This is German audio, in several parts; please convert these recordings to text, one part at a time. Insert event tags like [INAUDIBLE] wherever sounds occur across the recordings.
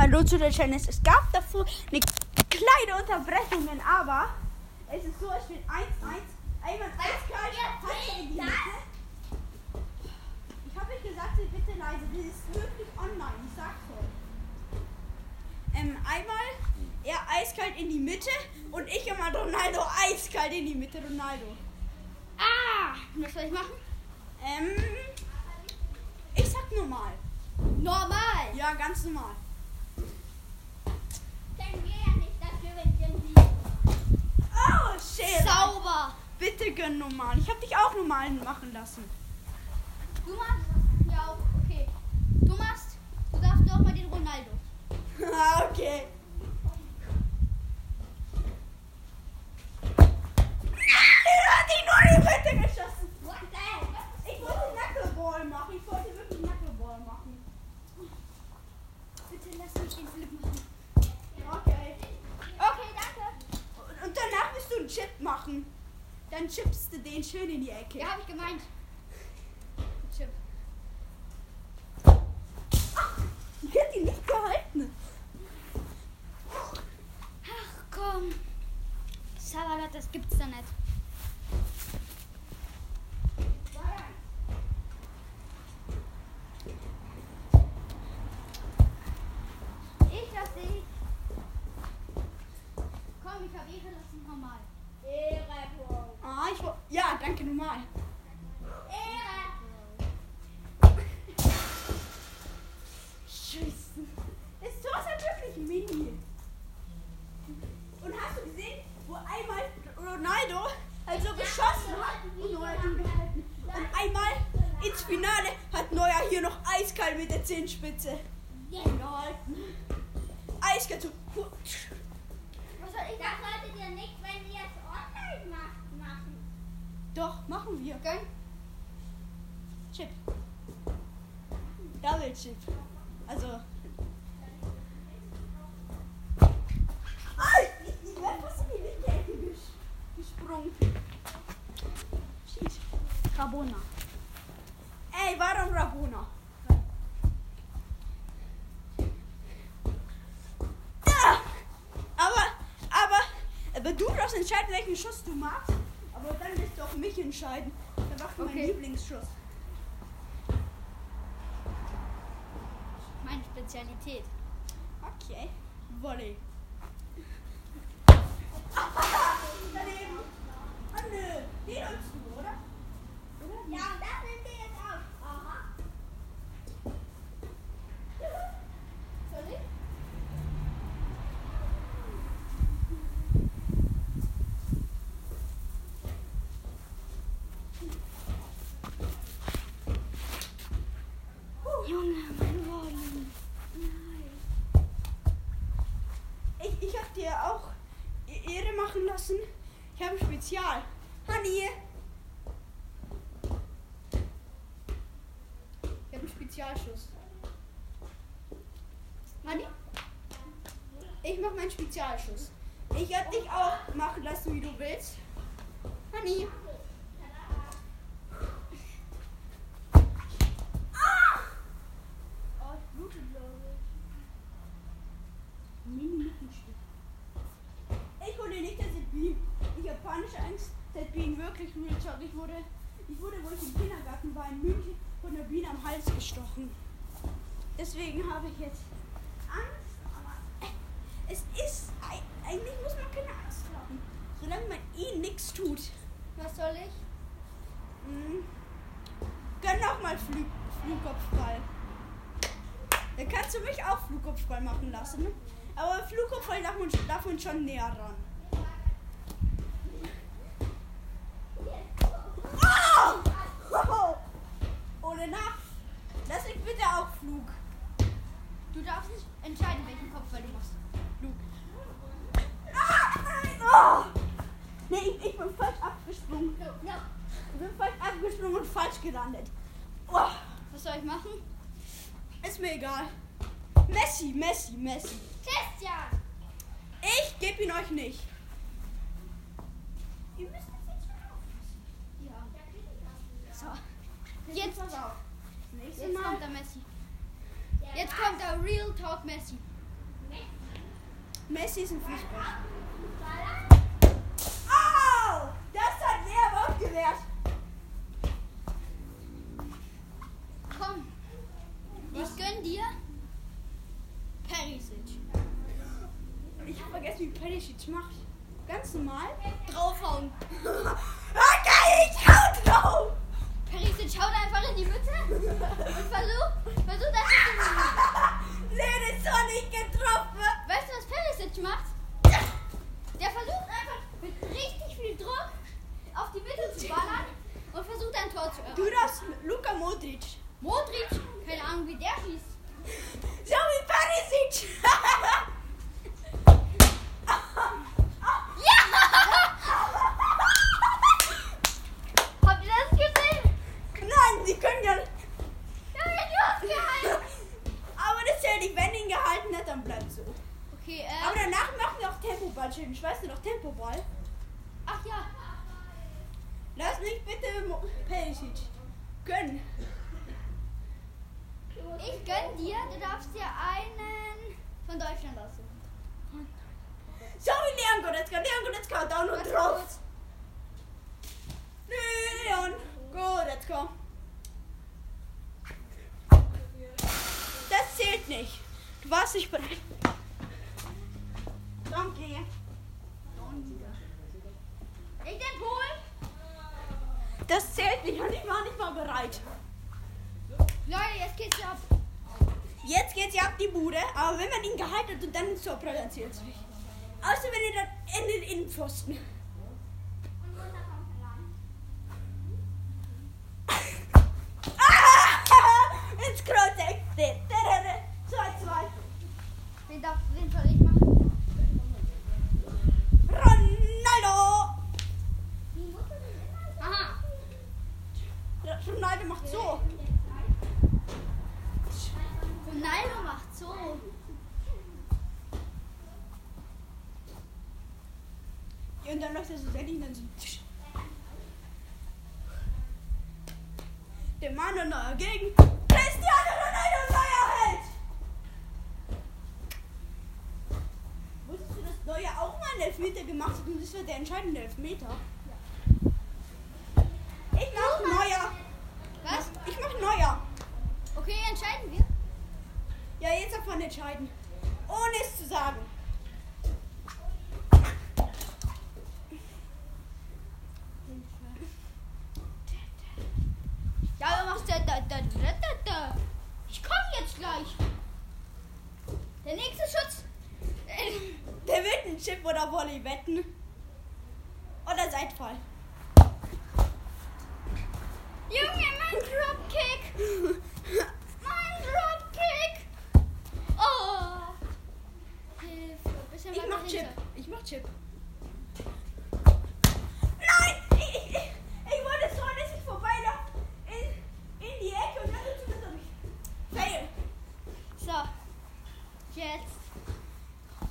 Hallo zu der Challenge. Es gab davor eine kleine Unterbrechung, aber es ist so, es steht 1-1. Einmal eiskalt, Hand in die Mitte. Ich habe euch gesagt, seid bitte leise. Das ist wirklich online, ich sag's euch. Ähm, einmal er eiskalt in die Mitte und ich immer Ronaldo eiskalt in die Mitte, Ronaldo. Ah! Was soll ich machen? Ähm, ich sag normal. Normal. Ja, ganz normal. Denken wir ja nicht dafür, wenn wir sie Oh, shit. sauber. Bitte gönn normal. Ich habe dich auch normal machen lassen. Du machst. Ja, auch. okay. Du machst. Du darfst doch mal den Ronaldo. Ah, okay. Er hat ihn nur in die Mitte geschossen. What the heck? Ich wollte Knuckleball machen. Ich wollte wirklich Knuckleball machen. Bitte lass mich den Flip machen. Okay. Okay, danke. Und danach wirst du einen Chip machen. Dann chippst du den schön in die Ecke. Ja, habe ich gemeint. Chip. Ich hätte ihn nicht gehalten. Ach komm. Sabalat, das gibt's da nicht. Ich lass dich. Komm, ich habe Ehre, lass ihn normal. Ehre, Ah, ich wo- Ja, danke normal. Ehre. Scheiße. Ist halt wirklich mini. Und hast du gesehen, wo einmal Ronaldo also geschossen hat und Neuer hat ihn gehalten. Und einmal ins Finale hat Neuer hier noch eiskalt mit der Zehenspitze gehalten. Eiskalt so. Was soll ich? Das solltet ihr nicht, wenn ihr es online macht, machen. Doch, machen wir. Okay? Chip. Double Chip. Also. Ay, ich werde fast in die linke Ecke ges gesprungen. Schieß. Rabona. Ey, warum Rabona? Ja! Aber, aber, aber du darfst entscheiden, welchen Schuss du magst. Aber dann lässt du auch mich entscheiden. Dann macht mein Okay. Lieblingsschuss. Meine Spezialität. Okay. Volley. Daneben. Ah, nö. Den holst du, oder? Oder? Ja, und das nimmt ihr jetzt auf. Aha. Soll ich? Junge, mein Volumen. Ich, ich hab dir auch E- Ehre machen lassen. Ich habe ein Spezial. Honey. Ich habe einen Spezialschuss. Honey? Ich mach meinen Spezialschuss. Ich hab dich auch machen lassen, wie du willst. Honey. Ah! Ich blute, glaube ich. Mini-Mittelstück. Ich wurde nicht der Seppin. Ich habe panische Angst, seit Bienen wirklich Talk. Ich wurde, ich wurde, wo ich im Kindergarten war in München, von der Biene am Hals gestochen. Deswegen habe ich jetzt Angst, aber äh, es ist, ei- eigentlich muss man keine Angst haben, solange man eh nichts tut. Was soll ich? Mhm. Gönn noch mal Flug, Flugkopfball. Dann kannst du mich auch Flugkopfball machen lassen. ne? Aber Flugkopfball darf man, darf man schon näher ran. Ohne Nacht. Lass mich bitte auch Flug. Du darfst nicht entscheiden, welchen Kopfball du machst. Flug. Nein. Nee, ich, ich bin falsch abgesprungen. Ja. Ich bin falsch abgesprungen und falsch gelandet. Oh, Was soll ich machen? Ist mir egal. Messi, Messi, Messi. Christian! Ich gebe ihn euch nicht. Ihr müsst das jetzt schon aufpassen. Ja. So. Jetzt, pass auf. Jetzt Mal. kommt der Messi. Jetzt kommt der Real Talk Messi. Messi ist ein Fußball. Au! Das hat mehr aber abgewehrt. Ich gönn dir Perisic. Ich hab vergessen, wie Perisic macht. Ganz normal. Draufhauen. [LAUGHS] Okay, ich hau drauf! Perisic haut einfach in die Mitte und versuch, versuch das zu. [LAUGHS] Nee, das war nicht getroffen. Weißt du, was Perisic macht? Der versucht einfach mit richtig viel Druck auf die Mitte zu ballern und versucht ein Tor zu Du erreichen. darfst Luka Modric. Modric, keine Ahnung, wie der schießt. So wie Perisic. Habt ihr das gesehen? Nein, sie können ja. Ja, du hast gehalten. Aber das zählt nicht. Wenn ihn gehalten hat, dann bleibt so. Okay, Aber äh, danach machen wir auch Tempoball challenge. Weißt du noch Tempoball? ach ja. Lass mich bitte Perisic gönnen. Ich gönn dir, du darfst dir einen von Deutschland aussuchen. So Leon Goretzka. Leon Goretzka noch Warte drauf. Leon Goretzka. Das zählt nicht. Du warst nicht bereit. Danke. Ich den Polen. Das zählt nicht und ich war nicht mal bereit. Leute, jetzt geht's ab. Jetzt geht's ja ab die Bude, aber wenn man ihn gehalten hat und dann ins Tor prallt, dann zählt's nicht. Außer wenn ihr dann in den Innenpfosten. Ah! Ins Kreuz Eck. 2-2. Wen, darf, wen soll ich machen? Ronaldo! Aha. Ronaldo macht so. Ronaldo macht so. Und so selten dann so. Der Mann und neuer gegen Cristiano Ronaldo neuer Held! Wusstest du, dass Neuer auch mal einen Elfmeter gemacht hat und das war der entscheidende Elfmeter? Ich mach Neuer. Was? Ich mach Neuer. Okay, entscheiden wir. Ja, jetzt davon entscheiden. Ohne es zu sagen. Ja, du machst da, da, da, da, da, da. Ich komm jetzt gleich. Der nächste Schutz. Äh, Der wird einen Chip oder Volley wetten. Oder Seitfall. Junge, mein Dropkick. Mein Dropkick. Oh. Hilfe. Bisschen Ich weiter mach Chip. hinter. Ich mach Chip. Nein! Ich, ich, ich, ich wollte so, dass ich vorbeilaufe in, in die Ecke und dann tut das nicht. Fail. So. Jetzt.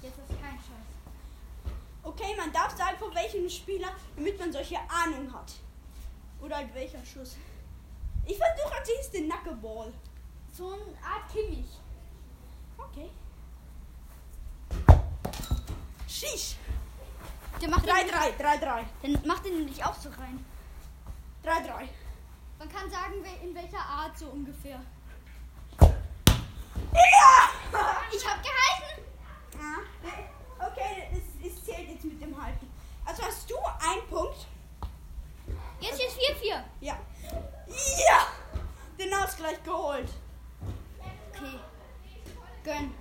Jetzt ist kein Scheiß. Okay, man darf sagen, von welchem Spieler, damit man solche Ahnung hat. Oder halt welcher Schuss. Ich versuche als nächstes den Knuckleball. So eine Art Kimmich. Okay. Schieß. Der macht 3-3, 3-3. den, der macht den nicht auch so rein. 3-3. Man kann sagen, in welcher Art so ungefähr. Ja! Ich hab gehalten. Ah, Okay, es, es zählt jetzt mit dem Halten. Also hast du einen Punkt. Jetzt ist 4-4. Ja. Den Ausgleich geholt. Okay. Gönn.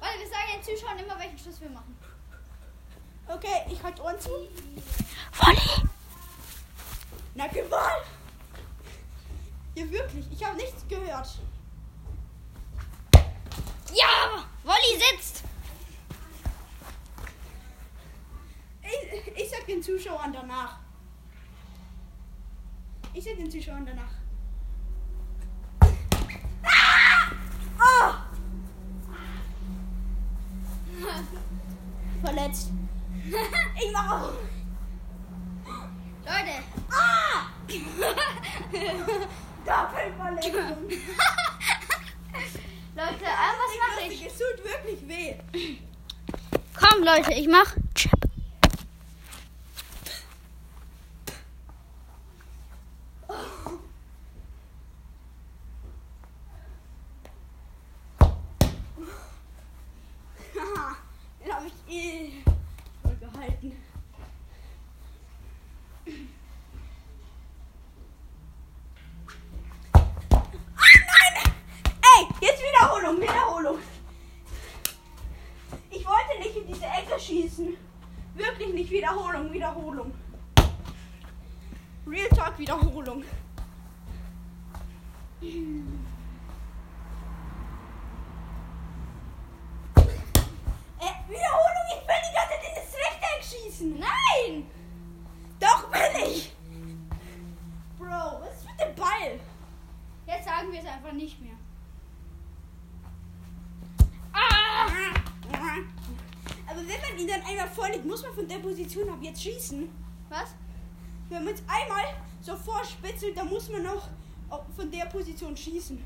Warte, wir sagen den Zuschauern immer, welchen Schuss wir machen. Okay, ich halte Ohren zu. Volley! Na, Gewalt! Ja, wirklich, ich habe nichts gehört. Ja! Wolli sitzt! Ich, ich sag den Zuschauern danach. Ich sag den Zuschauern danach. Ah! Verletzt. [LAUGHS] Ich mach auch. Leute! Ah! [LAUGHS] Doppelverletzung. [LAUGHS] Leute, äh, was mache ich? Es tut wirklich weh. Komm! Leute, ich mach Chip. Haha, den habe ich eh voll gehalten. Ah nein! Ey, jetzt Wiederholung, Wiederholung. Ich wollte nicht in diese Ecke schießen. Nicht Wiederholung, Wiederholung. Real Talk Wiederholung. Äh, Wiederholung, ich will die ganze Zeit in das Rechteck schießen. Nein! Doch will ich. Bro, was ist mit dem Ball? Jetzt sagen wir es einfach nicht mehr. Ah! Aber wenn man ihn dann einmal vorlegt, muss man Position ab jetzt schießen. Was? Wenn man es einmal so vorspitzelt, dann muss man noch von der Position schießen.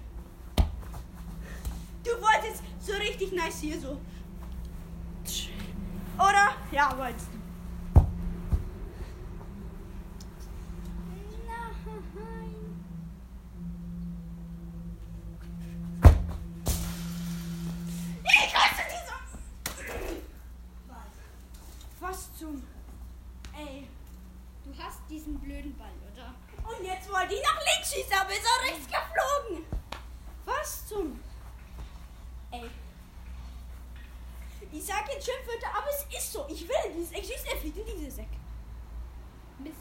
Du wolltest so richtig nice hier so. Oder? Ja, wolltest du. Nein. Ich hasse diese. Was zum. Ey. Du hast diesen blöden Ball, oder? Und jetzt wollte ich nach links schießen, aber ist auch rechts geflogen. Was zum. Ey. Ich sag jetzt Schimpfwörter, aber es ist so. Ich will in dieses Eck schießen, er fliegt in dieses Eck. Mist.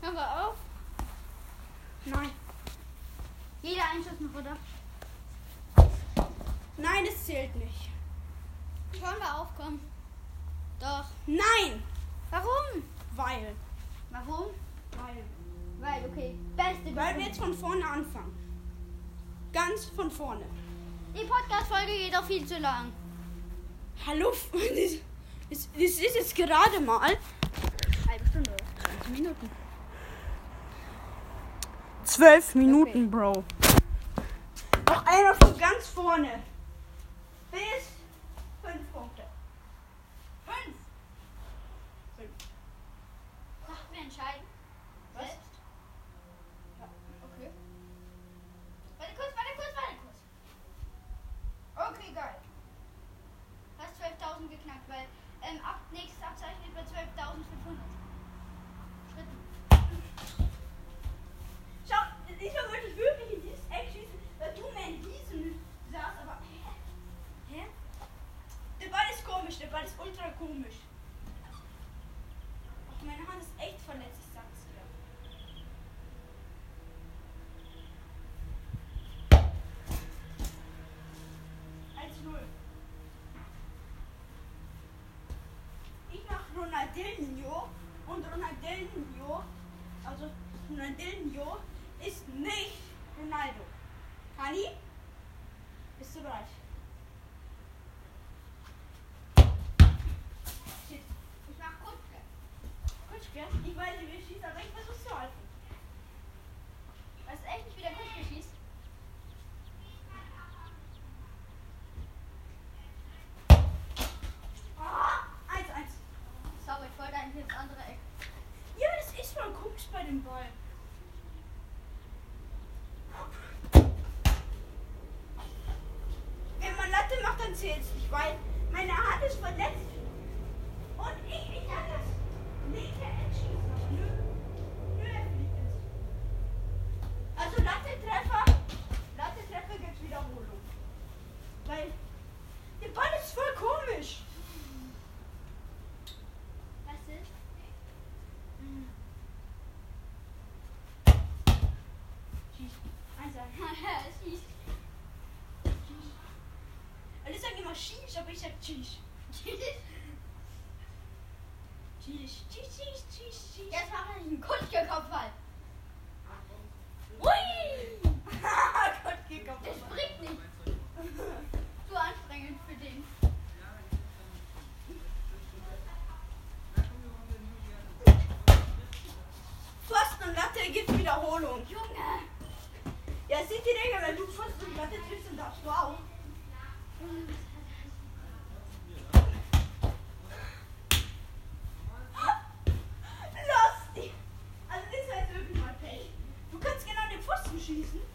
Hör mal auf. Nein. Jeder Einschuss noch, oder? Nein, es zählt nicht. Schauen wir auf, komm. Doch. Nein! Warum? Weil. Warum? Weil. Weil, okay. Beste Weil Grund. wir jetzt von vorne anfangen. Ganz von vorne. Die Podcast-Folge geht auch viel zu lang. Hallo, das, [LAUGHS] das, das ist jetzt gerade mal Halbe Stunde. 20 Minuten. Zwölf Minuten, Bro. Noch einmal von ganz vorne. Bis fünf Punkte. Fünf. Ach, wir entscheiden. Was? Selbst. Okay. Warte kurz, warte kurz, warte kurz. Okay, geil. Hast 12.000 geknackt, weil ähm, ab, nächstes Abzeichen wird bei 12.500. Schritten. Schau, diesmal wollte ich wirklich in dieses Eck schießen, weil du mir in diesem saß, aber. Hä? Hä? Der Ball ist komisch, der Ball ist ultra komisch. Ach, meine Hand ist echt verletzt, ich sag's dir. Ich mach Ronaldinho und Ronaldinho, also Ronaldinho ist nicht Ronaldo. Hani? Bist du bereit? Shit. Ich mach Kutschke. Kutschke? Ich weiß nicht, wie ich schieße, aber ich versuch's zu halten. Weißt du echt nicht, wie der Kutschke schießt? Ah, eins, eins. Sorry, ich wollte eigentlich ins andere Eck. Ja, das ist voll komisch bei dem Ball. Wenn dann zählt's nicht, weil meine Hand ist verletzt. Shish, aber ich sag Chish. Chish. Chish, Chish, Chish, Chish, Chish. Jetzt mache ich einen Kutschke-Kopfball. Halt. [LAUGHS] Kutschkekopfball. Kutschke-Kopfball. Das bringt nicht. Zu anstrengend für den. Pfosten und Latte gibt Wiederholung. Junge! Ja, seht ihr, Digga, wenn du Pfosten und Latte triffst, dann darfst du auch. Hm. Jesus.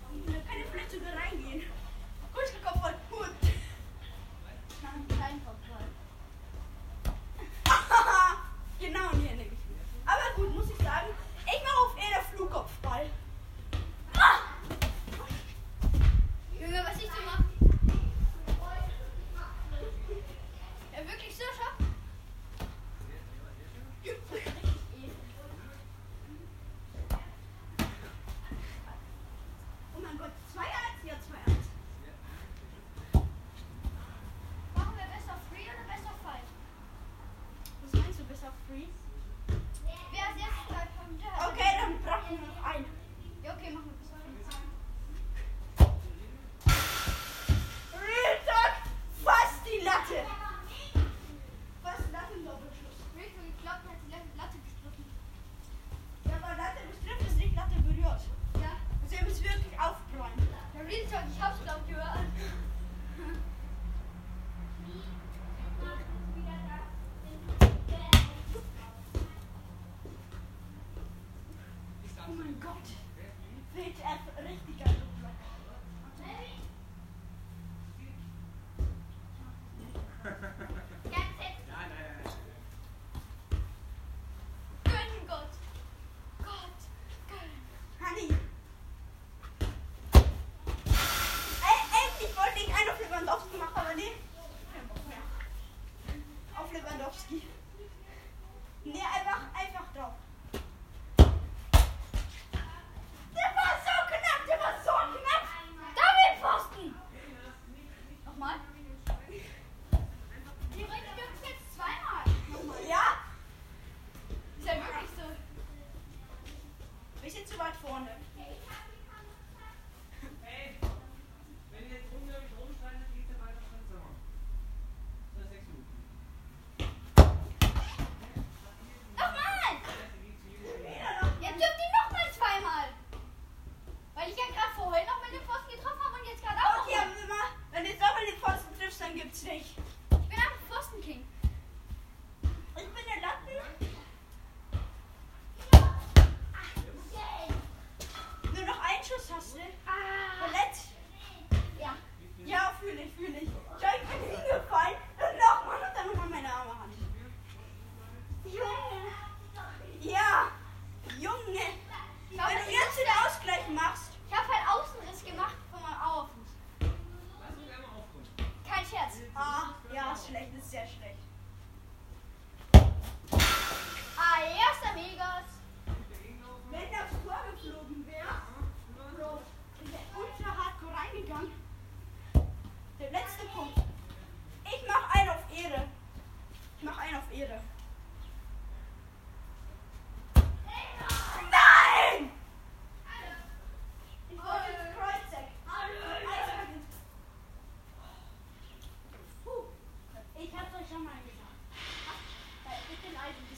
Gott, fehlt er richtig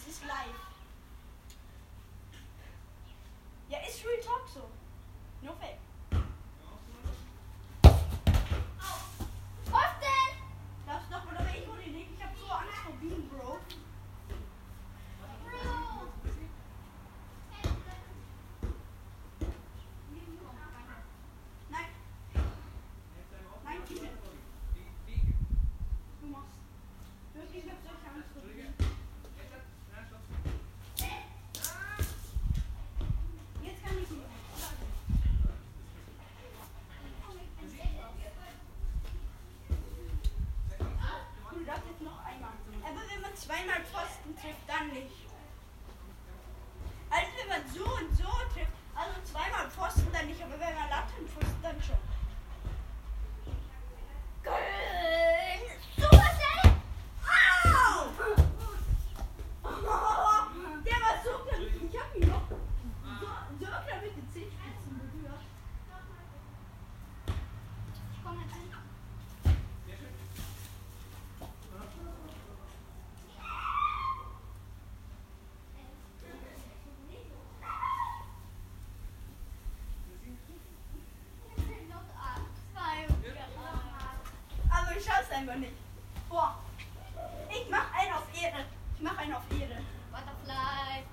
this is life. Yeah, it's real talk so. No fake. zweimal Pfosten trifft, dann nicht. Also wenn man so und so trifft, also zweimal Pfosten dann nicht, aber wenn man Latten trifft, dann schon. scheinbar nicht. Boah. Ich mach einen auf Ehre. Ich mach einen auf Ehre. Butterfly.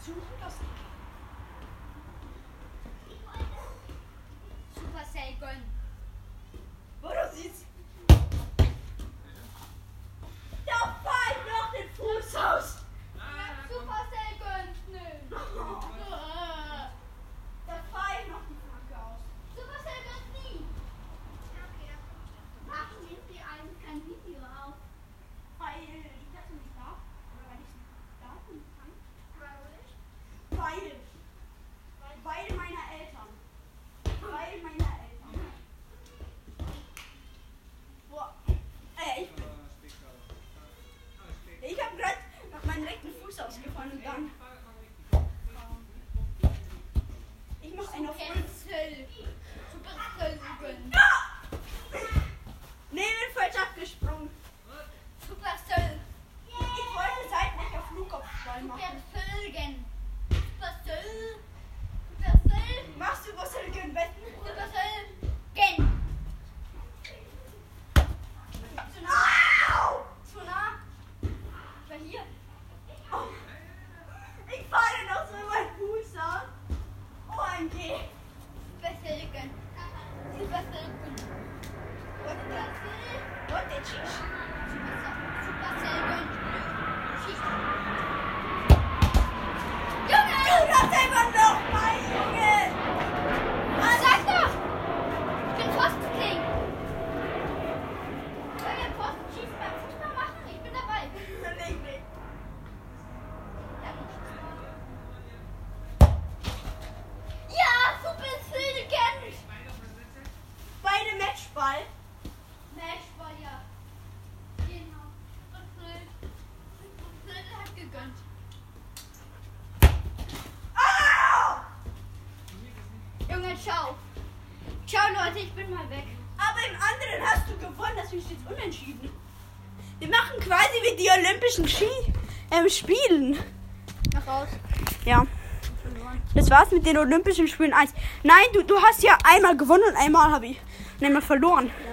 200 die Olympischen Ski ähm, Spielen. Nach raus. Ja. Das war's mit den Olympischen Spielen 1. Nein, du, du hast ja einmal gewonnen und einmal habe ich einmal verloren. Ja.